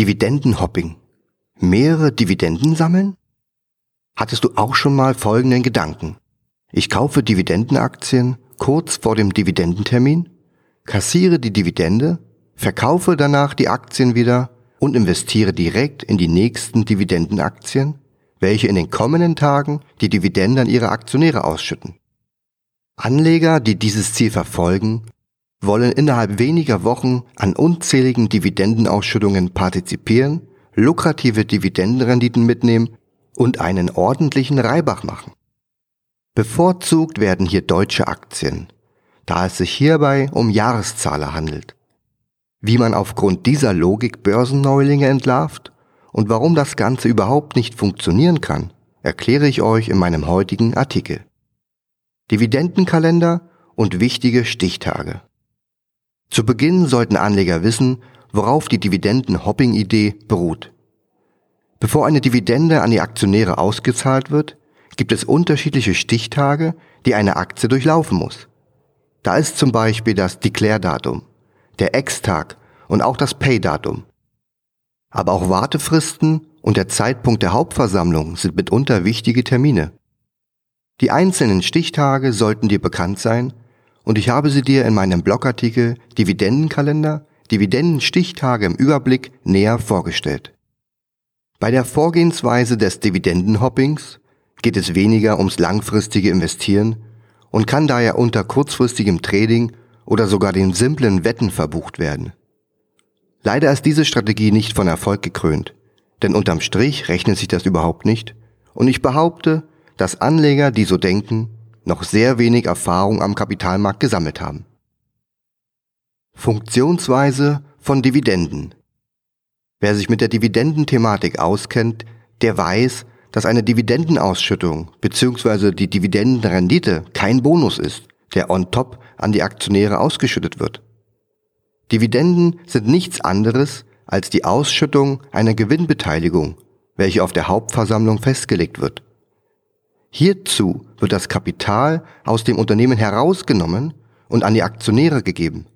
Dividendenhopping. Mehrere Dividenden sammeln? Hattest du auch schon mal folgenden Gedanken? Ich kaufe Dividendenaktien kurz vor dem Dividendentermin, kassiere die Dividende, verkaufe danach die Aktien wieder und investiere direkt in die nächsten Dividendenaktien, welche in den kommenden Tagen die Dividende an ihre Aktionäre ausschütten. Anleger, die dieses Ziel verfolgen, wollen innerhalb weniger Wochen an unzähligen Dividendenausschüttungen partizipieren, lukrative Dividendenrenditen mitnehmen und einen ordentlichen Reibach machen. Bevorzugt werden hier deutsche Aktien, da es sich hierbei um Jahreszahler handelt. Wie man aufgrund dieser Logik Börsenneulinge entlarvt und warum das Ganze überhaupt nicht funktionieren kann, erkläre ich euch in meinem heutigen Artikel. Dividendenkalender und wichtige Stichtage. Zu Beginn sollten Anleger wissen, worauf die Dividenden-Hopping-Idee beruht. Bevor eine Dividende an die Aktionäre ausgezahlt wird, gibt es unterschiedliche Stichtage, die eine Aktie durchlaufen muss. Da ist zum Beispiel das Declare-Datum, der Ex-Tag und auch das Pay-Datum. Aber auch Wartefristen und der Zeitpunkt der Hauptversammlung sind mitunter wichtige Termine. Die einzelnen Stichtage sollten dir bekannt sein und ich habe sie dir in meinem Blogartikel Dividendenkalender, Dividendenstichtage im Überblick näher vorgestellt. Bei der Vorgehensweise des Dividendenhoppings geht es weniger ums langfristige Investieren und kann daher unter kurzfristigem Trading oder sogar den simplen Wetten verbucht werden. Leider ist diese Strategie nicht von Erfolg gekrönt, denn unterm Strich rechnet sich das überhaupt nicht und ich behaupte, dass Anleger, die so denken, noch sehr wenig Erfahrung am Kapitalmarkt gesammelt haben. Funktionsweise von Dividenden. Wer sich mit der Dividendenthematik auskennt, der weiß, dass eine Dividendenausschüttung bzw. die Dividendenrendite kein Bonus ist, der on top an die Aktionäre ausgeschüttet wird. Dividenden sind nichts anderes als die Ausschüttung einer Gewinnbeteiligung, welche auf der Hauptversammlung festgelegt wird. Hierzu wird das Kapital aus dem Unternehmen herausgenommen und an die Aktionäre gegeben.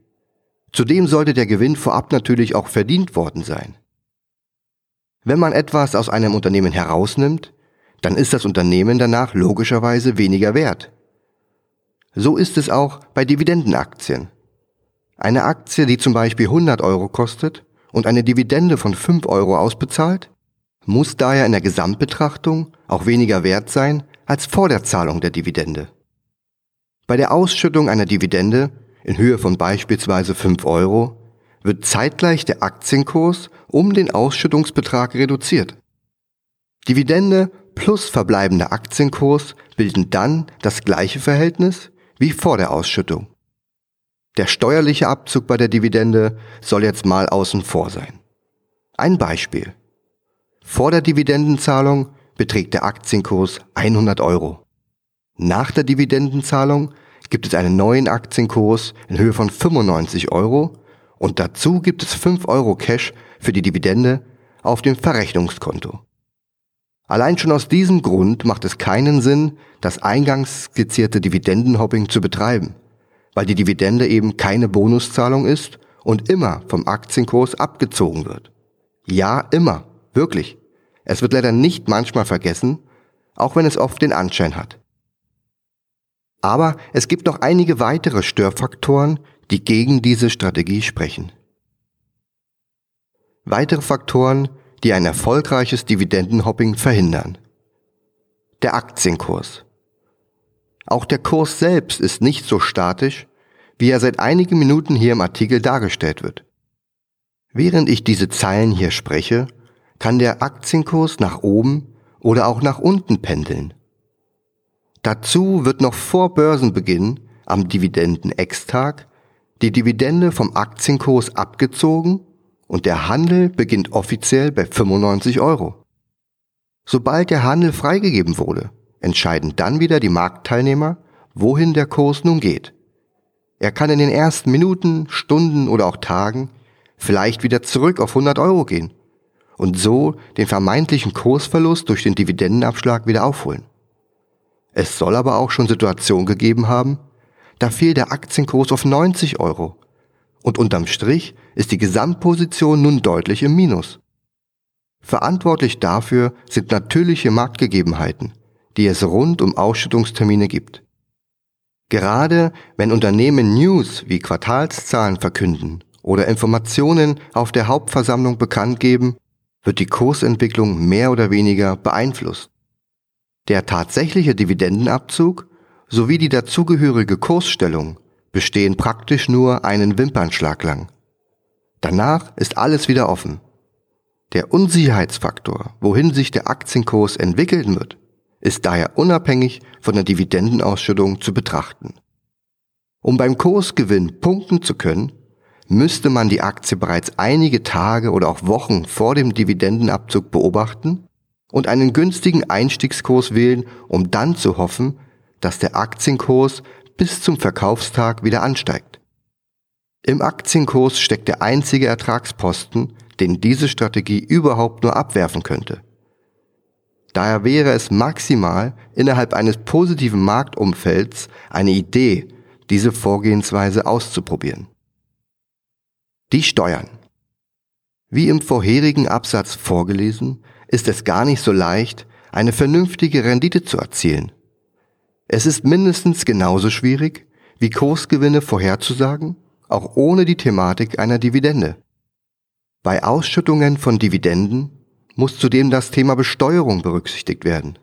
Zudem sollte der Gewinn vorab natürlich auch verdient worden sein. Wenn man etwas aus einem Unternehmen herausnimmt, dann ist das Unternehmen danach logischerweise weniger wert. So ist es auch bei Dividendenaktien. Eine Aktie, die zum Beispiel 100 Euro kostet und eine Dividende von 5 Euro ausbezahlt, muss daher in der Gesamtbetrachtung auch weniger wert sein als vor der Zahlung der Dividende. Bei der Ausschüttung einer Dividende in Höhe von beispielsweise 5 Euro wird zeitgleich der Aktienkurs um den Ausschüttungsbetrag reduziert. Dividende plus verbleibender Aktienkurs bilden dann das gleiche Verhältnis wie vor der Ausschüttung. Der steuerliche Abzug bei der Dividende soll jetzt mal außen vor sein. Ein Beispiel. Vor der Dividendenzahlung beträgt der Aktienkurs 100 Euro. Nach der Dividendenzahlung gibt es einen neuen Aktienkurs in Höhe von 95 Euro und dazu gibt es 5 Euro Cash für die Dividende auf dem Verrechnungskonto. Allein schon aus diesem Grund macht es keinen Sinn, das eingangs skizzierte Dividendenhopping zu betreiben, weil die Dividende eben keine Bonuszahlung ist und immer vom Aktienkurs abgezogen wird. Ja, immer, wirklich. Es wird leider nicht manchmal vergessen, auch wenn es oft den Anschein hat. Aber es gibt noch einige weitere Störfaktoren, die gegen diese Strategie sprechen. Weitere Faktoren, die ein erfolgreiches Dividendenhopping verhindern. Der Aktienkurs. Auch der Kurs selbst ist nicht so statisch, wie er seit einigen Minuten hier im Artikel dargestellt wird. Während ich diese Zeilen hier spreche, kann der Aktienkurs nach oben oder auch nach unten pendeln. Dazu wird noch vor Börsenbeginn am Dividenden-Ex-Tag die Dividende vom Aktienkurs abgezogen und der Handel beginnt offiziell bei 95 Euro. Sobald der Handel freigegeben wurde, entscheiden dann wieder die Marktteilnehmer, wohin der Kurs nun geht. Er kann in den ersten Minuten, Stunden oder auch Tagen vielleicht wieder zurück auf 100 Euro gehen und so den vermeintlichen Kursverlust durch den Dividendenabschlag wieder aufholen. Es soll aber auch schon Situationen gegeben haben, da fiel der Aktienkurs auf 90 Euro und unterm Strich ist die Gesamtposition nun deutlich im Minus. Verantwortlich dafür sind natürliche Marktgegebenheiten, die es rund um Ausschüttungstermine gibt. Gerade wenn Unternehmen News wie Quartalszahlen verkünden oder Informationen auf der Hauptversammlung bekannt geben, wird die Kursentwicklung mehr oder weniger beeinflusst. Der tatsächliche Dividendenabzug sowie die dazugehörige Kursstellung bestehen praktisch nur einen Wimpernschlag lang. Danach ist alles wieder offen. Der Unsicherheitsfaktor, wohin sich der Aktienkurs entwickeln wird, ist daher unabhängig von der Dividendenausschüttung zu betrachten. Um beim Kursgewinn punkten zu können, müsste man die Aktie bereits einige Tage oder auch Wochen vor dem Dividendenabzug beobachten und einen günstigen Einstiegskurs wählen, um dann zu hoffen, dass der Aktienkurs bis zum Verkaufstag wieder ansteigt. Im Aktienkurs steckt der einzige Ertragsposten, den diese Strategie überhaupt nur abwerfen könnte. Daher wäre es maximal innerhalb eines positiven Marktumfelds eine Idee, diese Vorgehensweise auszuprobieren. Die Steuern. Wie im vorherigen Absatz vorgelesen, ist es gar nicht so leicht, eine vernünftige Rendite zu erzielen. Es ist mindestens genauso schwierig, wie Kursgewinne vorherzusagen, auch ohne die Thematik einer Dividende. Bei Ausschüttungen von Dividenden muss zudem das Thema Besteuerung berücksichtigt werden.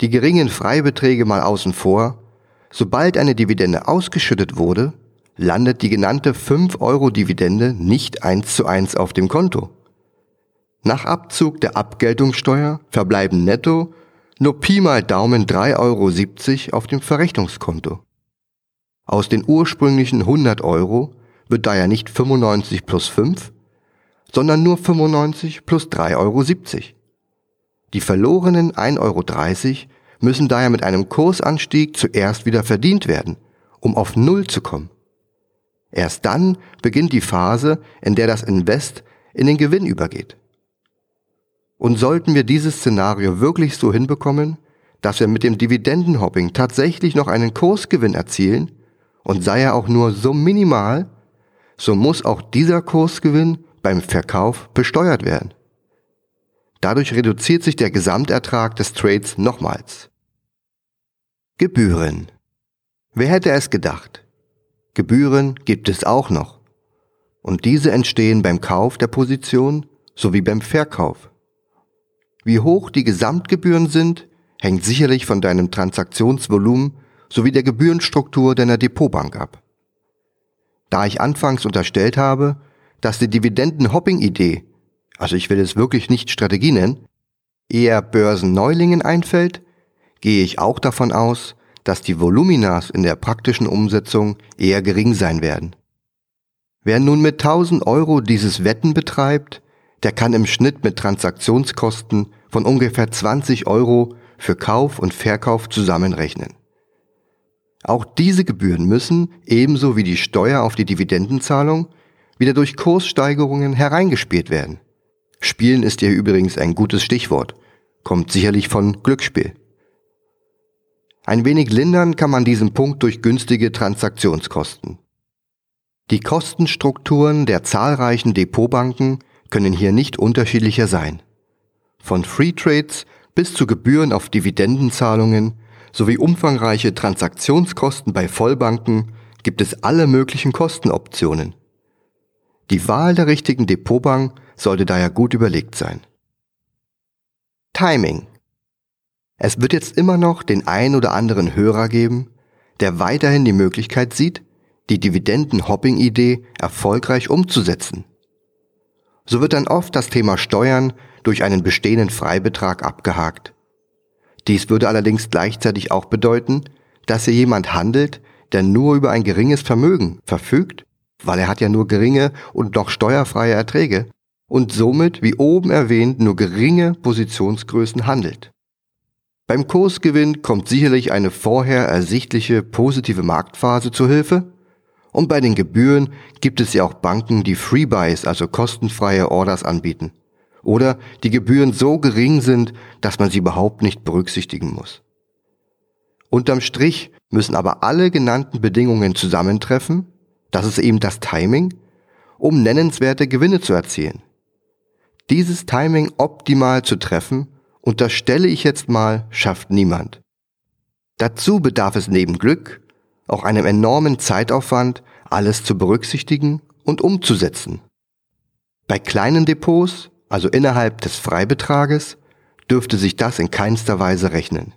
Die geringen Freibeträge mal außen vor, sobald eine Dividende ausgeschüttet wurde, landet die genannte 5-Euro-Dividende nicht eins zu eins auf dem Konto. Nach Abzug der Abgeltungssteuer verbleiben netto nur Pi mal Daumen 3,70 Euro auf dem Verrechnungskonto. Aus den ursprünglichen 100 Euro wird daher nicht 95 plus 5, sondern nur 95 plus 3,70 Euro. Die verlorenen 1,30 Euro müssen daher mit einem Kursanstieg zuerst wieder verdient werden, um auf Null zu kommen. Erst dann beginnt die Phase, in der das Invest in den Gewinn übergeht. Und sollten wir dieses Szenario wirklich so hinbekommen, dass wir mit dem Dividendenhopping tatsächlich noch einen Kursgewinn erzielen, und sei er auch nur so minimal, so muss auch dieser Kursgewinn beim Verkauf besteuert werden. Dadurch reduziert sich der Gesamtertrag des Trades nochmals. Gebühren. Wer hätte es gedacht? Gebühren gibt es auch noch. Und diese entstehen beim Kauf der Position sowie beim Verkauf. Wie hoch die Gesamtgebühren sind, hängt sicherlich von deinem Transaktionsvolumen sowie der Gebührenstruktur deiner Depotbank ab. Da ich anfangs unterstellt habe, dass die Dividenden-Hopping-Idee, also ich will es wirklich nicht Strategie nennen, eher Börsenneulingen einfällt, gehe ich auch davon aus, dass die Voluminas in der praktischen Umsetzung eher gering sein werden. Wer nun mit 1000 Euro dieses Wetten betreibt, der kann im Schnitt mit Transaktionskosten von ungefähr 20 Euro für Kauf und Verkauf zusammenrechnen. Auch diese Gebühren müssen, ebenso wie die Steuer auf die Dividendenzahlung, wieder durch Kurssteigerungen hereingespielt werden. Spielen ist hier übrigens ein gutes Stichwort, kommt sicherlich von Glücksspiel. Ein wenig lindern kann man diesen Punkt durch günstige Transaktionskosten. Die Kostenstrukturen der zahlreichen Depotbanken können hier nicht unterschiedlicher sein. Von Free Trades bis zu Gebühren auf Dividendenzahlungen sowie umfangreiche Transaktionskosten bei Vollbanken gibt es alle möglichen Kostenoptionen. Die Wahl der richtigen Depotbank sollte daher gut überlegt sein. Timing es wird jetzt immer noch den ein oder anderen Hörer geben, der weiterhin die Möglichkeit sieht, die Dividenden-Hopping-Idee erfolgreich umzusetzen. So wird dann oft das Thema Steuern durch einen bestehenden Freibetrag abgehakt. Dies würde allerdings gleichzeitig auch bedeuten, dass hier jemand handelt, der nur über ein geringes Vermögen verfügt, weil er hat ja nur geringe und noch steuerfreie Erträge und somit, wie oben erwähnt, nur geringe Positionsgrößen handelt. Beim Kursgewinn kommt sicherlich eine vorher ersichtliche positive Marktphase zu Hilfe. Und bei den Gebühren gibt es ja auch Banken, die Freebuys, also kostenfreie Orders anbieten. Oder die Gebühren so gering sind, dass man sie überhaupt nicht berücksichtigen muss. Unterm Strich müssen aber alle genannten Bedingungen zusammentreffen, das ist eben das Timing, um nennenswerte Gewinne zu erzielen. Dieses Timing optimal zu treffen, unterstelle ich jetzt mal, schafft niemand. Dazu bedarf es neben Glück auch einem enormen Zeitaufwand, alles zu berücksichtigen und umzusetzen. Bei kleinen Depots, also innerhalb des Freibetrages, dürfte sich das in keinster Weise rechnen.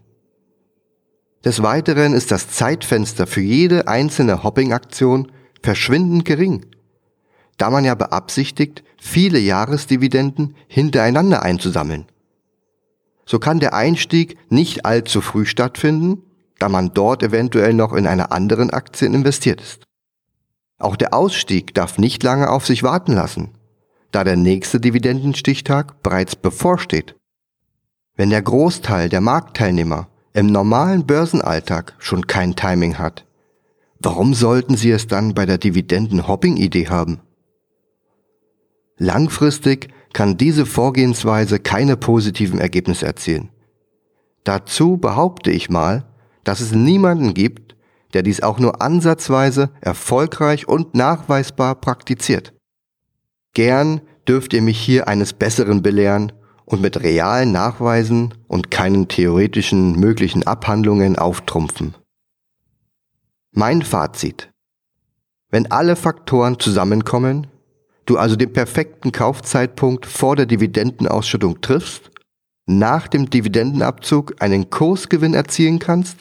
Des Weiteren ist das Zeitfenster für jede einzelne Hopping-Aktion verschwindend gering, da man ja beabsichtigt, viele Jahresdividenden hintereinander einzusammeln. So kann der Einstieg nicht allzu früh stattfinden, da man dort eventuell noch in einer anderen Aktie investiert ist. Auch der Ausstieg darf nicht lange auf sich warten lassen, da der nächste Dividendenstichtag bereits bevorsteht. Wenn der Großteil der Marktteilnehmer im normalen Börsenalltag schon kein Timing hat, warum sollten sie es dann bei der Dividenden-Hopping-Idee haben? Langfristig kann diese Vorgehensweise keine positiven Ergebnisse erzielen. Dazu behaupte ich mal, dass es niemanden gibt, der dies auch nur ansatzweise erfolgreich und nachweisbar praktiziert. Gern dürft ihr mich hier eines Besseren belehren und mit realen Nachweisen und keinen theoretischen möglichen Abhandlungen auftrumpfen. Mein Fazit. Wenn alle Faktoren zusammenkommen, du also den perfekten Kaufzeitpunkt vor der Dividendenausschüttung triffst, nach dem Dividendenabzug einen Kursgewinn erzielen kannst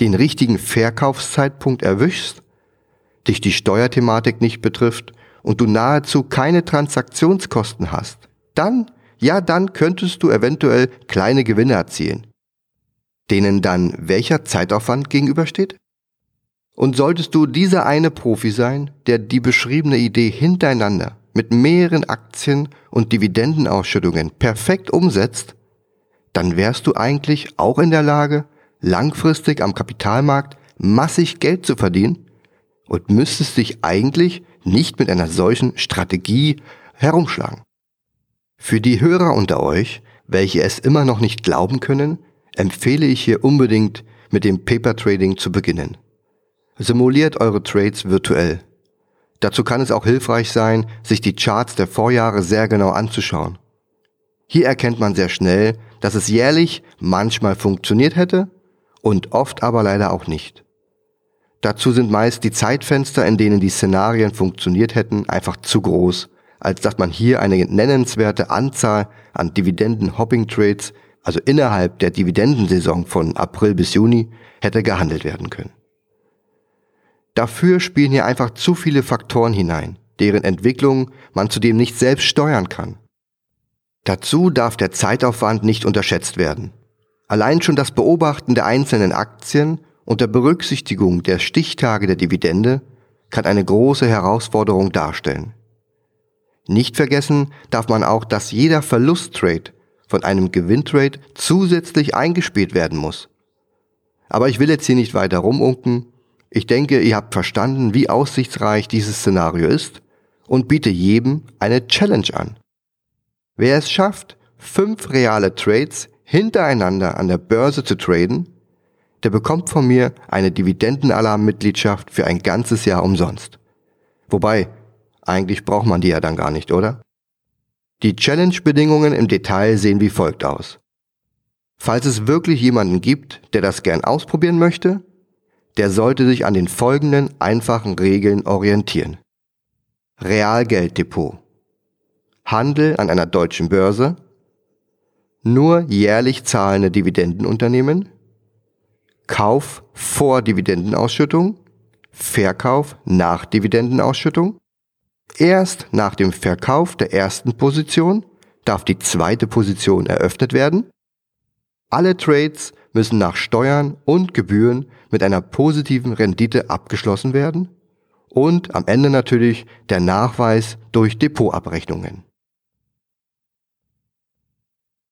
den richtigen Verkaufszeitpunkt erwischst, dich die Steuerthematik nicht betrifft und du nahezu keine Transaktionskosten hast, dann, ja, dann könntest du eventuell kleine Gewinne erzielen, denen dann welcher Zeitaufwand gegenübersteht? Und solltest du dieser eine Profi sein, der die beschriebene Idee hintereinander mit mehreren Aktien und Dividendenausschüttungen perfekt umsetzt, dann wärst du eigentlich auch in der Lage, langfristig am Kapitalmarkt massig Geld zu verdienen und müsstest dich eigentlich nicht mit einer solchen Strategie herumschlagen. Für die Hörer unter euch, welche es immer noch nicht glauben können, empfehle ich hier unbedingt mit dem Paper Trading zu beginnen. Simuliert eure Trades virtuell. Dazu kann es auch hilfreich sein, sich die Charts der Vorjahre sehr genau anzuschauen. Hier erkennt man sehr schnell, dass es jährlich manchmal funktioniert hätte und oft aber leider auch nicht. Dazu sind meist die Zeitfenster, in denen die Szenarien funktioniert hätten, einfach zu groß, als dass man hier eine nennenswerte Anzahl an Dividenden-Hopping-Trades, also innerhalb der Dividendensaison von April bis Juni, hätte gehandelt werden können. Dafür spielen hier einfach zu viele Faktoren hinein, deren Entwicklung man zudem nicht selbst steuern kann. Dazu darf der Zeitaufwand nicht unterschätzt werden. Allein schon das Beobachten der einzelnen Aktien unter Berücksichtigung der Stichtage der Dividende kann eine große Herausforderung darstellen. Nicht vergessen darf man auch, dass jeder Verlusttrade von einem Gewinntrade zusätzlich eingespielt werden muss. Aber ich will jetzt hier nicht weiter rumunken. Ich denke, ihr habt verstanden, wie aussichtsreich dieses Szenario ist und biete jedem eine Challenge an. Wer es schafft, fünf reale Trades hintereinander an der Börse zu traden, der bekommt von mir eine Dividendenalarm-Mitgliedschaft für ein ganzes Jahr umsonst. Wobei, eigentlich braucht man die ja dann gar nicht, oder? Die Challenge-Bedingungen im Detail sehen wie folgt aus. Falls es wirklich jemanden gibt, der das gern ausprobieren möchte, der sollte sich an den folgenden einfachen Regeln orientieren. Realgelddepot. Handel an einer deutschen Börse nur jährlich zahlende Dividendenunternehmen, Kauf vor Dividendenausschüttung, Verkauf nach Dividendenausschüttung. Erst nach dem Verkauf der ersten Position darf die zweite Position eröffnet werden. Alle Trades müssen nach Steuern und Gebühren mit einer positiven Rendite abgeschlossen werden und am Ende natürlich der Nachweis durch Depotabrechnungen.